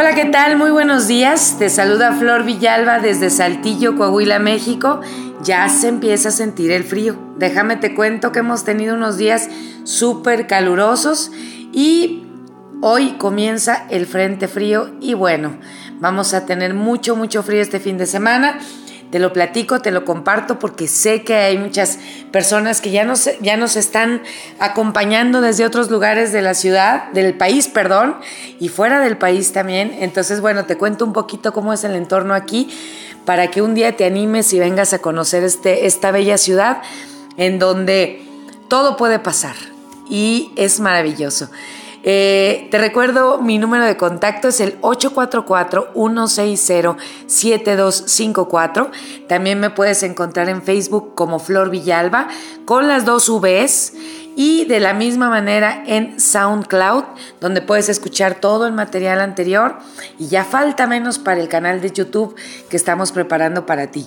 Hola, ¿qué tal? Muy buenos días. Te saluda Flor Villalba desde Saltillo, Coahuila, México. Ya se empieza a sentir el frío. Déjame te cuento que hemos tenido unos días súper calurosos y hoy comienza el frente frío y bueno, vamos a tener mucho, mucho frío este fin de semana. Te lo platico, te lo comparto porque sé que hay muchas personas que ya nos, ya nos están acompañando desde otros lugares de la ciudad, del país, perdón, y fuera del país también. Entonces, bueno, te cuento un poquito cómo es el entorno aquí para que un día te animes y vengas a conocer este, esta bella ciudad en donde todo puede pasar y es maravilloso. Eh, te recuerdo, mi número de contacto es el 844-160-7254. También me puedes encontrar en Facebook como Flor Villalba con las dos Vs y de la misma manera en SoundCloud, donde puedes escuchar todo el material anterior y ya falta menos para el canal de YouTube que estamos preparando para ti.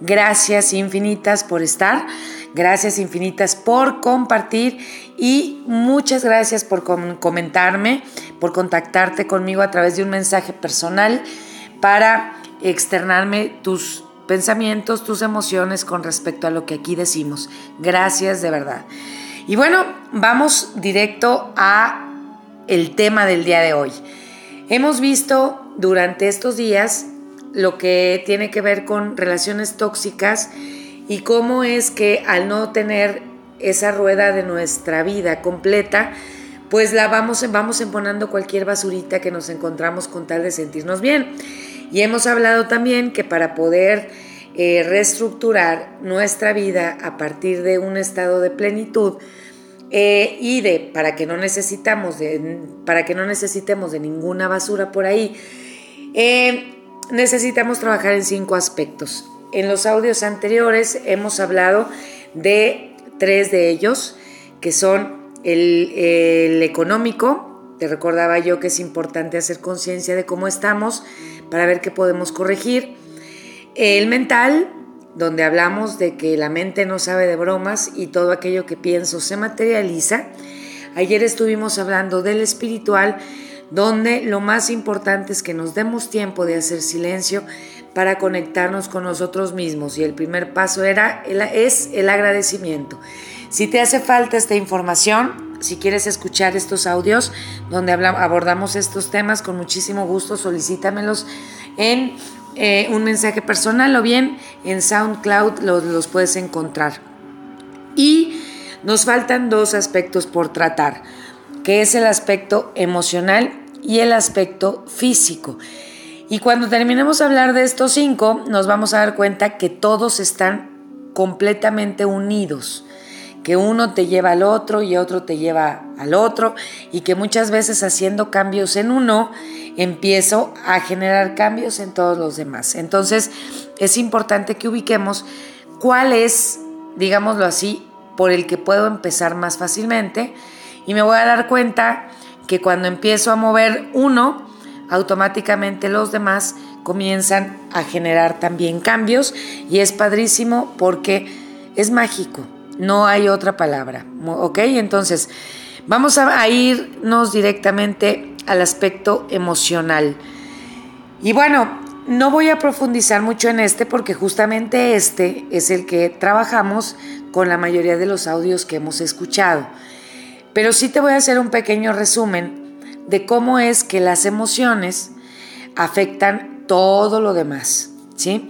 Gracias infinitas por estar, gracias infinitas por compartir y muchas gracias por comentarme, por contactarte conmigo a través de un mensaje personal para externarme tus pensamientos, tus emociones con respecto a lo que aquí decimos. Gracias de verdad. Y bueno, vamos directo a el tema del día de hoy. Hemos visto durante estos días lo que tiene que ver con relaciones tóxicas y cómo es que al no tener esa rueda de nuestra vida completa, pues la vamos, vamos emponando cualquier basurita que nos encontramos con tal de sentirnos bien. Y hemos hablado también que para poder eh, reestructurar nuestra vida a partir de un estado de plenitud eh, y de para que no necesitamos de, para que no necesitemos de ninguna basura por ahí eh, necesitamos trabajar en cinco aspectos. En los audios anteriores hemos hablado de tres de ellos que son el, el económico. Te recordaba yo que es importante hacer conciencia de cómo estamos para ver qué podemos corregir el mental, donde hablamos de que la mente no sabe de bromas y todo aquello que pienso se materializa. Ayer estuvimos hablando del espiritual, donde lo más importante es que nos demos tiempo de hacer silencio para conectarnos con nosotros mismos y el primer paso era, es el agradecimiento. Si te hace falta esta información, si quieres escuchar estos audios donde abordamos estos temas, con muchísimo gusto solicítamelos en eh, un mensaje personal o bien en SoundCloud los, los puedes encontrar. Y nos faltan dos aspectos por tratar, que es el aspecto emocional y el aspecto físico. Y cuando terminemos de hablar de estos cinco, nos vamos a dar cuenta que todos están completamente unidos que uno te lleva al otro y otro te lleva al otro y que muchas veces haciendo cambios en uno empiezo a generar cambios en todos los demás. Entonces es importante que ubiquemos cuál es, digámoslo así, por el que puedo empezar más fácilmente y me voy a dar cuenta que cuando empiezo a mover uno, automáticamente los demás comienzan a generar también cambios y es padrísimo porque es mágico. No hay otra palabra. ¿Ok? Entonces, vamos a, irnos directamente al aspecto emocional. Y bueno, no voy a profundizar mucho en este porque justamente este es el que trabajamos con la mayoría de los audios que hemos escuchado. Pero sí te voy a hacer un pequeño resumen de cómo es que las emociones afectan todo lo demás. ¿sí?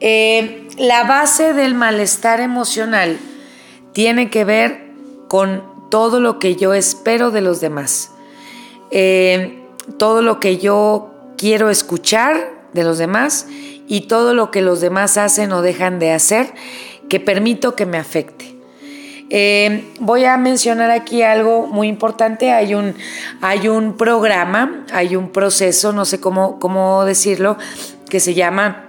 Eh, la base del malestar emocional tiene que ver con todo lo que yo espero de los demás, eh, todo lo que yo quiero escuchar de los demás y todo lo que los demás hacen o dejan de hacer que permito que me afecte. Eh, voy a mencionar aquí algo muy importante. Hay un, hay un programa, hay un proceso, no sé cómo, cómo decirlo, que se llama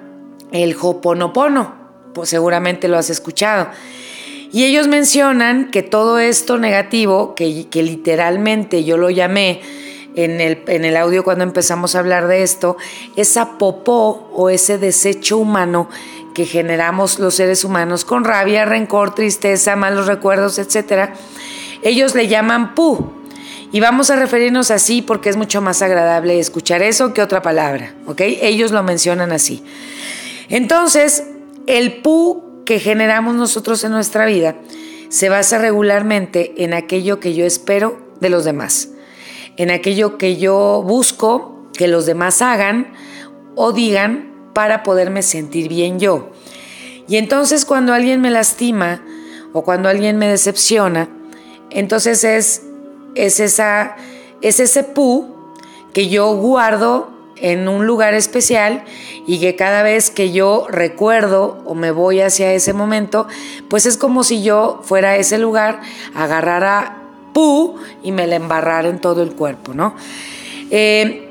el Hoponopono. Pues seguramente lo has escuchado. Y ellos mencionan que todo esto negativo, que, literalmente yo lo llamé en el, en el audio cuando empezamos a hablar de esto, esa popó o ese desecho humano que generamos los seres humanos con rabia, rencor, tristeza, malos recuerdos, etc., ellos le llaman pu. Y vamos a referirnos así porque es mucho más agradable escuchar eso que otra palabra, ¿ok? Ellos lo mencionan así. Entonces, el pu que generamos nosotros en nuestra vida se basa regularmente en aquello que yo espero de los demás, en aquello que yo busco que los demás hagan o digan para poderme sentir bien yo. Y entonces cuando alguien me lastima o cuando alguien me decepciona, entonces es, es, esa, es ese pu que yo guardo en un lugar especial y que cada vez que yo recuerdo o me voy hacia ese momento, pues es como si yo fuera a ese lugar, agarrara pu y me la embarrara en todo el cuerpo, ¿no? Eh,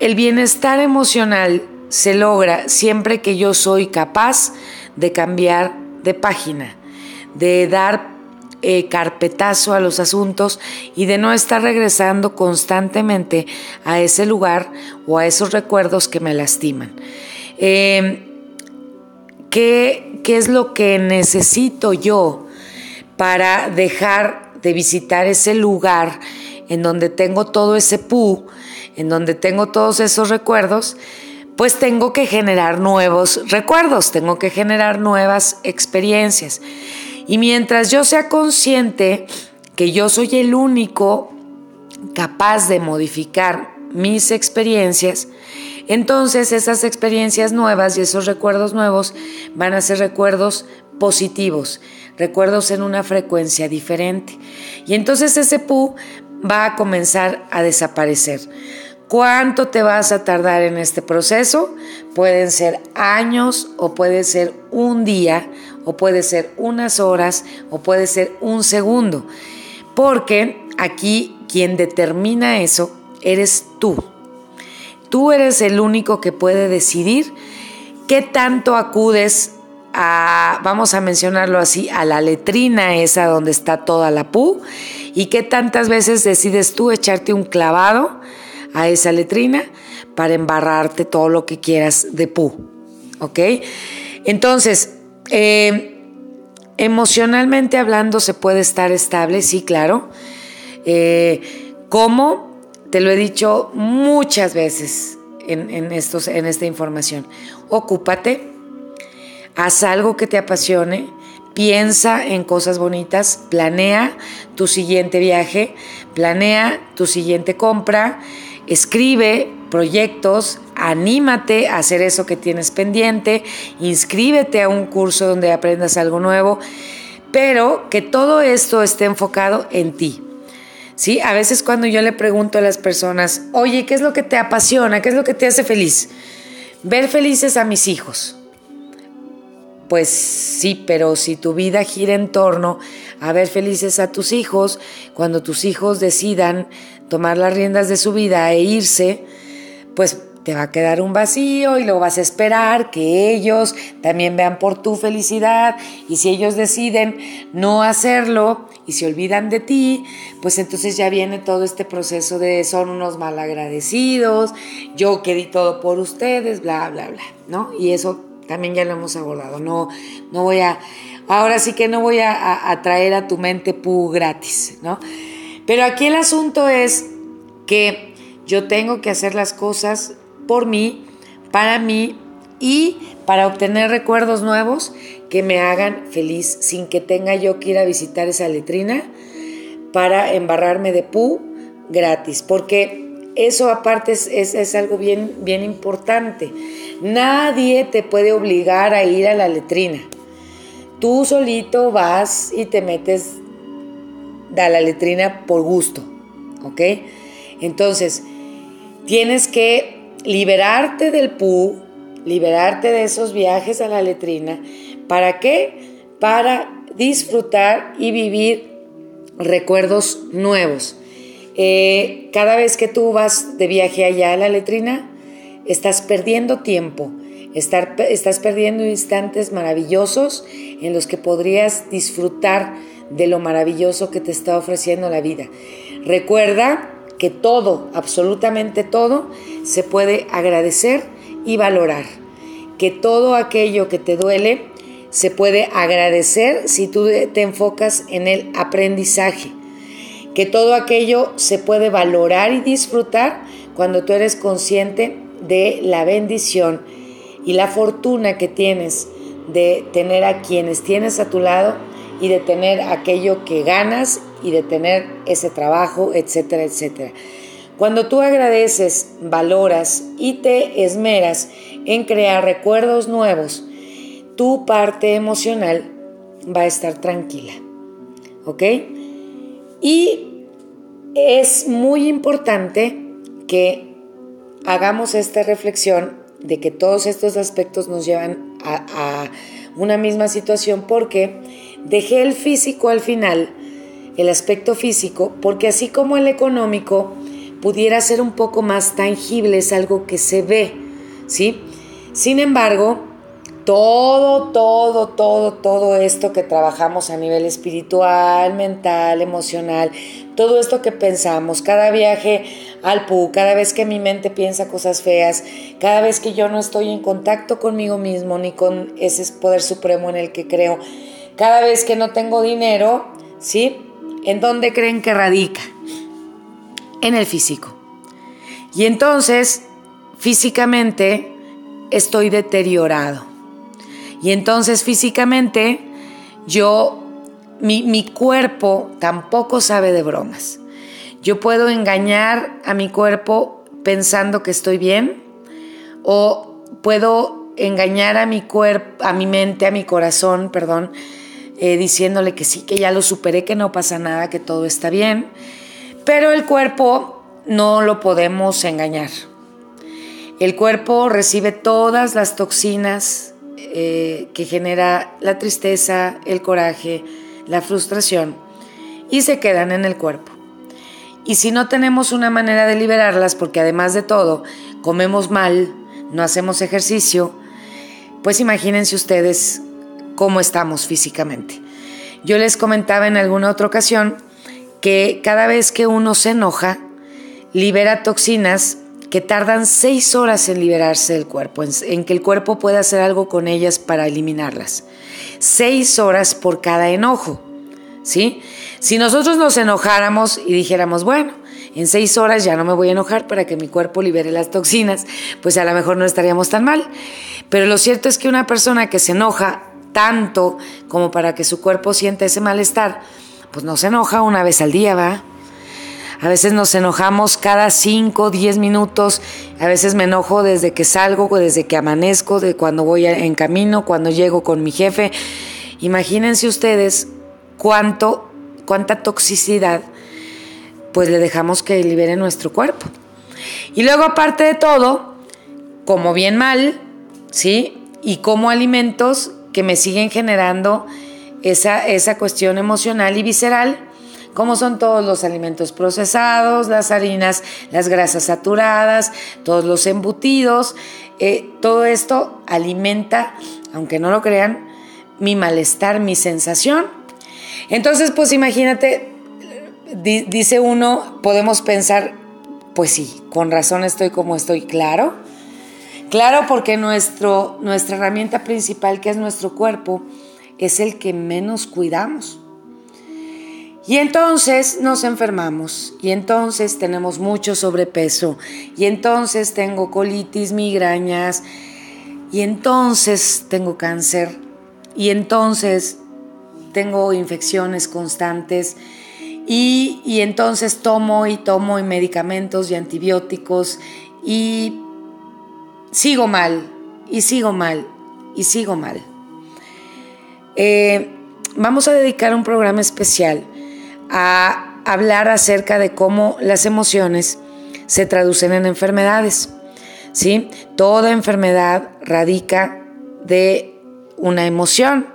el bienestar emocional se logra siempre que yo soy capaz de cambiar de página, de dar eh, carpetazo a los asuntos y de no estar regresando constantemente a ese lugar o a esos recuerdos que me lastiman. Em, ¿qué, ¿Qué es lo que necesito yo para dejar de visitar ese lugar en donde tengo todo ese pu, en donde tengo todos esos recuerdos? pues tengo que generar nuevos recuerdos, tengo que generar nuevas experiencias. Y mientras yo sea consciente que yo soy el único capaz de modificar mis experiencias, entonces esas experiencias nuevas y esos recuerdos nuevos van a ser recuerdos positivos, recuerdos en una frecuencia diferente. Y entonces ese pu va a comenzar a desaparecer. ¿Cuánto te vas a tardar en este proceso? Pueden ser años o puede ser un día o puede ser unas horas o puede ser un segundo. Porque aquí quien determina eso eres tú. Tú eres el único que puede decidir qué tanto acudes a, vamos a mencionarlo así, a la letrina esa donde está toda la pu y qué tantas veces decides tú echarte un clavado a esa letrina para embarrarte todo lo que quieras de pu. ¿Ok? Entonces, eh, emocionalmente hablando, se puede estar estable, sí, claro. Eh, ¿Cómo? Te lo he dicho muchas veces en, estos, en esta información. Ocúpate, haz algo que te apasione, piensa en cosas bonitas, planea tu siguiente viaje, planea tu siguiente compra, Escribe proyectos, anímate a hacer eso que tienes pendiente, inscríbete a un curso donde aprendas algo nuevo, pero que todo esto esté enfocado en ti. ¿Sí? A veces cuando yo le pregunto a las personas, oye, ¿qué es lo que te apasiona? ¿Qué es lo que te hace feliz? Ver felices a mis hijos. Pues sí, pero si tu vida gira en torno a ver felices a tus hijos, cuando tus hijos decidan tomar las riendas de su vida e irse, pues te va a quedar un vacío y luego vas a esperar que ellos también vean por tu felicidad y si ellos deciden no hacerlo y se olvidan de ti, pues entonces ya viene todo este proceso de son unos malagradecidos, yo que di todo por ustedes, bla, bla, bla, ¿no? Y eso también ya lo hemos abordado, no, no voy a, ahora sí que no voy a, a traer a tu mente pu gratis, ¿no? Pero aquí el asunto es que yo tengo que hacer las cosas por mí, para mí y para obtener recuerdos nuevos que me hagan feliz sin que tenga yo que ir a visitar esa letrina para embarrarme de pu gratis, porque eso aparte es, es, algo bien, bien importante. Nadie te puede obligar a ir a la letrina. Tú solito vas y te metes da la letrina por gusto, ¿ok? Entonces, tienes que liberarte del pu, liberarte de esos viajes a la letrina. ¿Para qué? Para disfrutar y vivir recuerdos nuevos. Eh, cada vez que tú vas de viaje allá a la letrina, estás perdiendo tiempo, estás perdiendo instantes maravillosos en los que podrías disfrutar de lo maravilloso que te está ofreciendo la vida. Recuerda que todo, absolutamente todo, se puede agradecer y valorar. Que todo aquello que te duele se puede agradecer si tú te enfocas en el aprendizaje. que todo aquello se puede valorar y disfrutar cuando tú eres consciente de la bendición y la fortuna que tienes de tener a quienes tienes a tu lado y de tener aquello que ganas y de tener ese trabajo, etcétera, etcétera. Cuando tú agradeces, valoras y te esmeras en crear recuerdos nuevos, tu parte emocional va a estar tranquila. ¿Ok? Y es muy importante que hagamos esta reflexión de que todos estos aspectos nos llevan a, a una misma situación porque dejé el físico al final, el aspecto físico, porque así como el económico, pudiera ser un poco más tangible, es algo que se ve, ¿sí? Sin embargo, todo, todo, todo, todo esto que trabajamos a nivel espiritual, mental, emocional, todo esto que pensamos, cada viaje al PU, cada vez que mi mente piensa cosas feas, cada vez que yo no estoy en contacto conmigo mismo ni con ese poder supremo en el que creo, cada vez que no tengo dinero, ¿sí? ¿En dónde creen que radica? en el físico. Y entonces, físicamente, estoy deteriorado. Y entonces, físicamente, yo, mi, mi cuerpo tampoco sabe de bromas. Yo puedo engañar a mi cuerpo pensando que estoy bien o puedo engañar a mi cuerpo, a mi mente, a mi corazón, perdón, eh, diciéndole que sí, que ya lo superé, que no pasa nada, que todo está bien. Pero el cuerpo no lo podemos engañar. El cuerpo recibe todas las toxinas eh, que genera la tristeza, el coraje, la frustración y se quedan en el cuerpo. Y si no tenemos una manera de liberarlas, porque además de todo comemos mal, no hacemos ejercicio, pues imagínense ustedes cómo estamos físicamente. Yo les comentaba en alguna otra ocasión que cada vez que uno se enoja, libera toxinas que tardan seis horas en liberarse del cuerpo, en, que el cuerpo pueda hacer algo con ellas para eliminarlas. Seis horas por cada enojo, ¿sí? Si nosotros nos enojáramos y dijéramos, bueno, en seis horas ya no me voy a enojar para que mi cuerpo libere las toxinas, pues a lo mejor no estaríamos tan mal. Pero lo cierto es que una persona que se enoja tanto como para que su cuerpo sienta ese malestar, pues no se enoja una vez al día, ¿va? A veces nos enojamos cada 5, 10 minutos. A veces me enojo desde que salgo, desde que amanezco, de cuando voy en camino, cuando llego con mi jefe. Imagínense ustedes cuánto, cuánta toxicidad pues le dejamos que libere nuestro cuerpo. Y luego aparte de todo, como bien mal, ¿sí? Y como alimentos que me siguen generando esa, esa cuestión emocional y visceral, como son todos los alimentos procesados, las harinas, las grasas saturadas, todos los embutidos, eh, todo esto alimenta, aunque no lo crean, mi malestar, mi sensación. Entonces, pues imagínate, dice uno, podemos pensar, pues sí, con razón estoy como estoy, claro. Claro, porque nuestro, nuestra herramienta principal, que es nuestro cuerpo, es el que menos cuidamos. Y entonces nos enfermamos y entonces tenemos mucho sobrepeso y entonces tengo colitis, migrañas y entonces tengo cáncer y entonces tengo infecciones constantes y, y entonces tomo y tomo y medicamentos y antibióticos y sigo mal y sigo mal y sigo mal. Eh, vamos a dedicar un programa especial a hablar acerca de cómo las emociones se traducen en enfermedades. ¿sí? Toda enfermedad radica de una emoción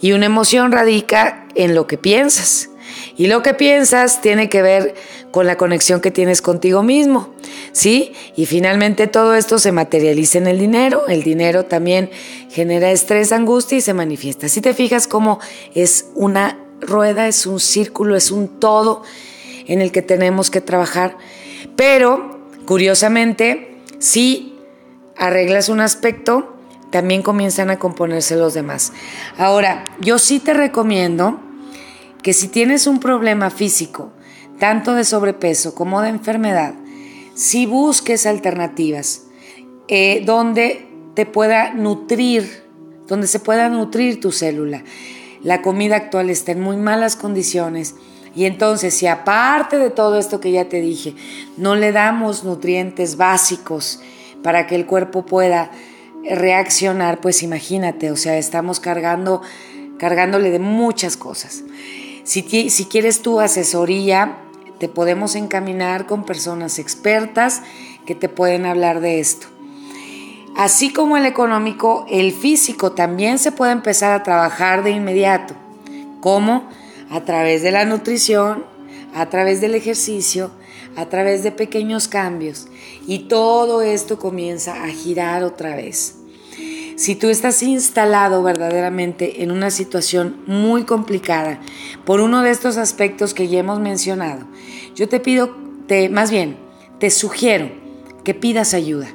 y una emoción radica en lo que piensas. Y lo que piensas tiene que ver con la conexión que tienes contigo mismo, ¿sí? Y finalmente todo esto se materializa en el dinero. El dinero también genera estrés, angustia y se manifiesta. Si te fijas cómo es una rueda, es un círculo, es un todo en el que tenemos que trabajar. Pero, curiosamente, si arreglas un aspecto, también comienzan a componerse los demás. Ahora, yo sí te recomiendo que si tienes un problema físico, tanto de sobrepeso como de enfermedad, si busques alternativas eh, donde te pueda nutrir, donde se pueda nutrir tu célula. La comida actual está en muy malas condiciones y entonces si aparte de todo esto que ya te dije, no le damos nutrientes básicos para que el cuerpo pueda reaccionar, pues imagínate, o sea, estamos cargando, cargándole de muchas cosas. Si, quieres tu asesoría, te podemos encaminar con personas expertas que te pueden hablar de esto. Así como el económico, el físico también se puede empezar a trabajar de inmediato. ¿Cómo? A través de la nutrición, a través del ejercicio, a través de pequeños cambios. Y todo esto comienza a girar otra vez. Si tú estás instalado verdaderamente en una situación muy complicada por uno de estos aspectos que ya hemos mencionado, yo te pido, te, más bien, te sugiero que pidas ayuda.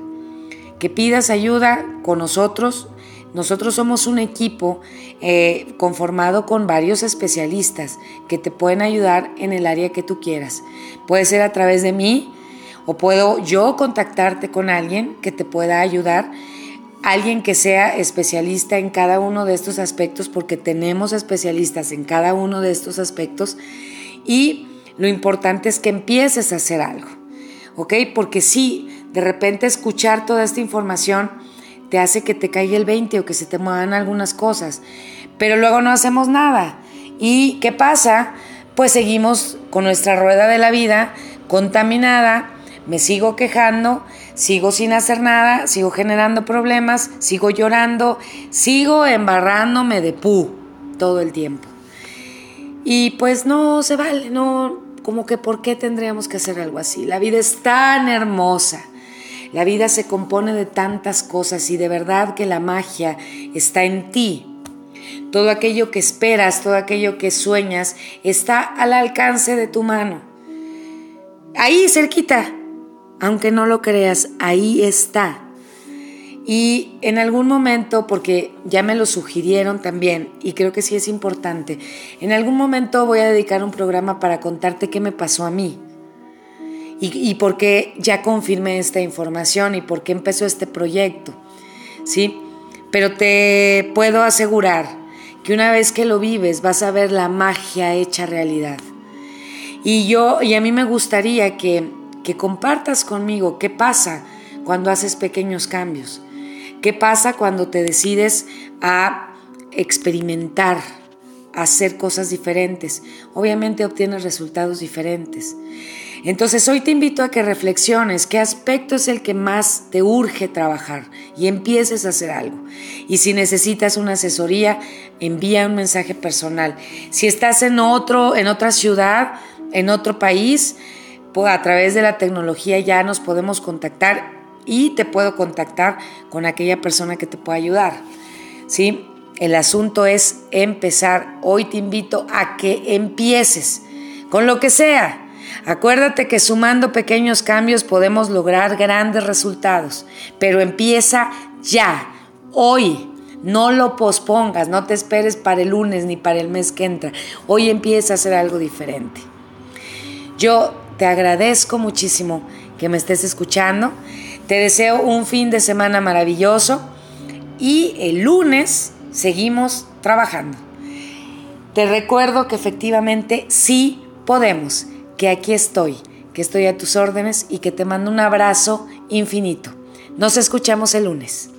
Que pidas ayuda con nosotros. Nosotros somos un equipo eh, conformado con varios especialistas que te pueden ayudar en el área que tú quieras. Puede ser a través de mí o puedo yo contactarte con alguien que te pueda ayudar alguien que sea especialista en cada uno de estos aspectos, porque tenemos especialistas en cada uno de estos aspectos y lo importante es que empieces a hacer algo, ¿ok? Porque si de repente escuchar toda esta información te hace que te caiga el 20 o que se te muevan algunas cosas, pero luego no hacemos nada. ¿Y qué pasa? Pues seguimos con nuestra rueda de la vida contaminada, me sigo quejando, sigo sin hacer nada, sigo generando problemas, sigo llorando, sigo embarrándome de pu todo el tiempo. Y pues no se vale, no, como que por qué tendríamos que hacer algo así. La vida es tan hermosa. La vida se compone de tantas cosas y de verdad que la magia está en ti. Todo aquello que esperas, todo aquello que sueñas está al alcance de tu mano. Ahí cerquita, aunque no lo creas, ahí está. Y en algún momento, porque ya me lo sugirieron también, y creo que sí es importante, en algún momento voy a dedicar un programa para contarte qué me pasó a mí. Y, por qué ya confirmé esta información y por qué empezó este proyecto. ¿Sí? Pero te puedo asegurar que una vez que lo vives vas a ver la magia hecha realidad. Y yo, y a mí me gustaría que que compartas conmigo qué pasa cuando haces pequeños cambios, qué pasa cuando te decides a experimentar, a hacer cosas diferentes. Obviamente obtienes resultados diferentes. Entonces hoy te invito a que reflexiones qué aspecto es el que más te urge trabajar y empieces a hacer algo. Y si necesitas una asesoría, envía un mensaje personal. Si estás en otro en otra ciudad, en otro país, a través de la tecnología ya nos podemos contactar y te puedo contactar con aquella persona que te pueda ayudar. ¿sí? El asunto es empezar. Hoy te invito a que empieces con lo que sea. Acuérdate que sumando pequeños cambios podemos lograr grandes resultados, pero empieza ya, hoy. No lo pospongas, no te esperes para el lunes ni para el mes que entra. Hoy empieza a hacer algo diferente. Yo te agradezco muchísimo que me estés escuchando. Te deseo un fin de semana maravilloso y el lunes seguimos trabajando. Te recuerdo que efectivamente sí podemos, que aquí estoy, que estoy a tus órdenes y que te mando un abrazo infinito. Nos escuchamos el lunes.